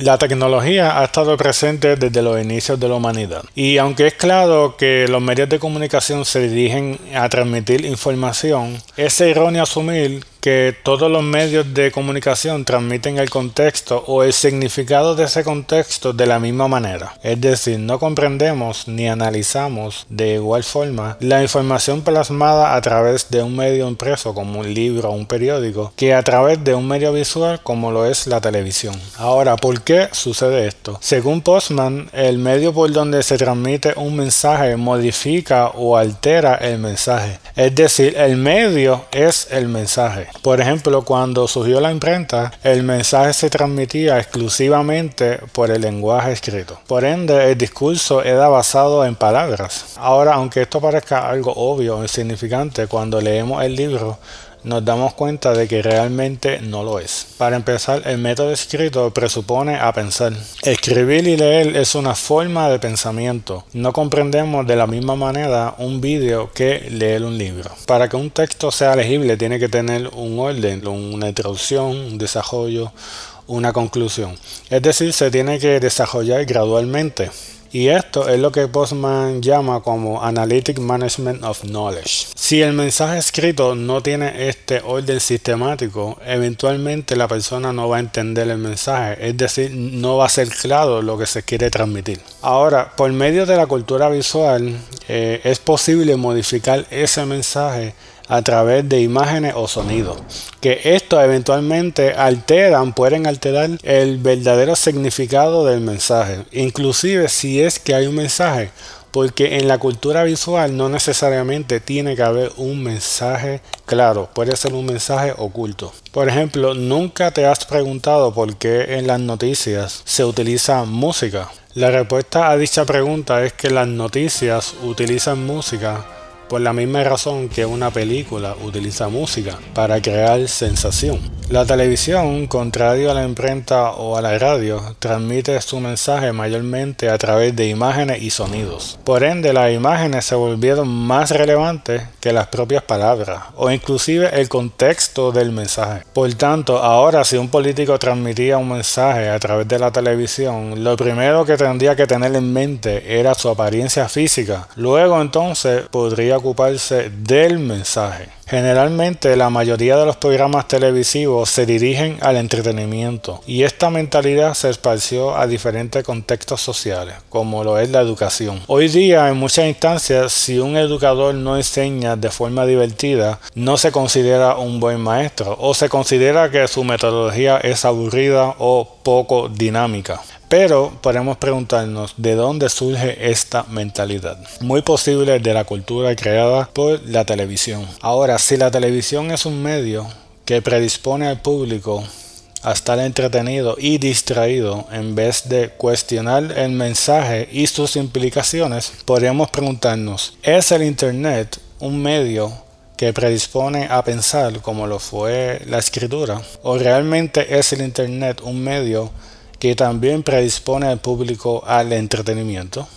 La tecnología ha estado presente desde los inicios de la humanidad. Y aunque es claro que los medios de comunicación se dirigen a transmitir información, es erróneo asumir que todos los medios de comunicación transmiten el contexto o el significado de ese contexto de la misma manera. Es decir, no comprendemos ni analizamos de igual forma la información plasmada a través de un medio impreso como un libro o un periódico que a través de un medio visual como lo es la televisión. Ahora, ¿por qué sucede esto? Según Postman, el medio por donde se transmite un mensaje modifica o altera el mensaje. Es decir, el medio es el mensaje. Por ejemplo, cuando surgió la imprenta, el mensaje se transmitía exclusivamente por el lenguaje escrito. Por ende, el discurso era basado en palabras. Ahora, aunque esto parezca algo obvio o insignificante, cuando leemos el libro, nos damos cuenta de que realmente no lo es. Para empezar, el método escrito presupone a pensar. Escribir y leer es una forma de pensamiento. No comprendemos de la misma manera un vídeo que leer un libro. Para que un texto sea legible tiene que tener un orden, una introducción, un desarrollo, una conclusión. Es decir, se tiene que desarrollar gradualmente. Y esto es lo que Postman llama como Analytic Management of Knowledge. Si el mensaje escrito no tiene este orden sistemático, eventualmente la persona no va a entender el mensaje, es decir, no va a ser claro lo que se quiere transmitir. Ahora, por medio de la cultura visual, eh, es posible modificar ese mensaje a través de imágenes o sonidos, que esto eventualmente alteran, pueden alterar el verdadero significado del mensaje, inclusive si es que hay un mensaje, porque en la cultura visual no necesariamente tiene que haber un mensaje claro, puede ser un mensaje oculto. Por ejemplo, nunca te has preguntado por qué en las noticias se utiliza música. La respuesta a dicha pregunta es que las noticias utilizan música por la misma razón que una película utiliza música para crear sensación. La televisión, contrario a la imprenta o a la radio, transmite su mensaje mayormente a través de imágenes y sonidos. Por ende, las imágenes se volvieron más relevantes que las propias palabras o inclusive el contexto del mensaje. Por tanto, ahora si un político transmitía un mensaje a través de la televisión, lo primero que tendría que tener en mente era su apariencia física. Luego entonces podría ocuparse del mensaje. Generalmente la mayoría de los programas televisivos se dirigen al entretenimiento y esta mentalidad se esparció a diferentes contextos sociales, como lo es la educación. Hoy día en muchas instancias si un educador no enseña de forma divertida, no se considera un buen maestro o se considera que su metodología es aburrida o poco dinámica. Pero podemos preguntarnos de dónde surge esta mentalidad. Muy posible de la cultura creada por la televisión. Ahora, si la televisión es un medio que predispone al público a estar entretenido y distraído en vez de cuestionar el mensaje y sus implicaciones, podríamos preguntarnos, ¿es el Internet un medio que predispone a pensar como lo fue la escritura? ¿O realmente es el Internet un medio que también predispone al público al entretenimiento.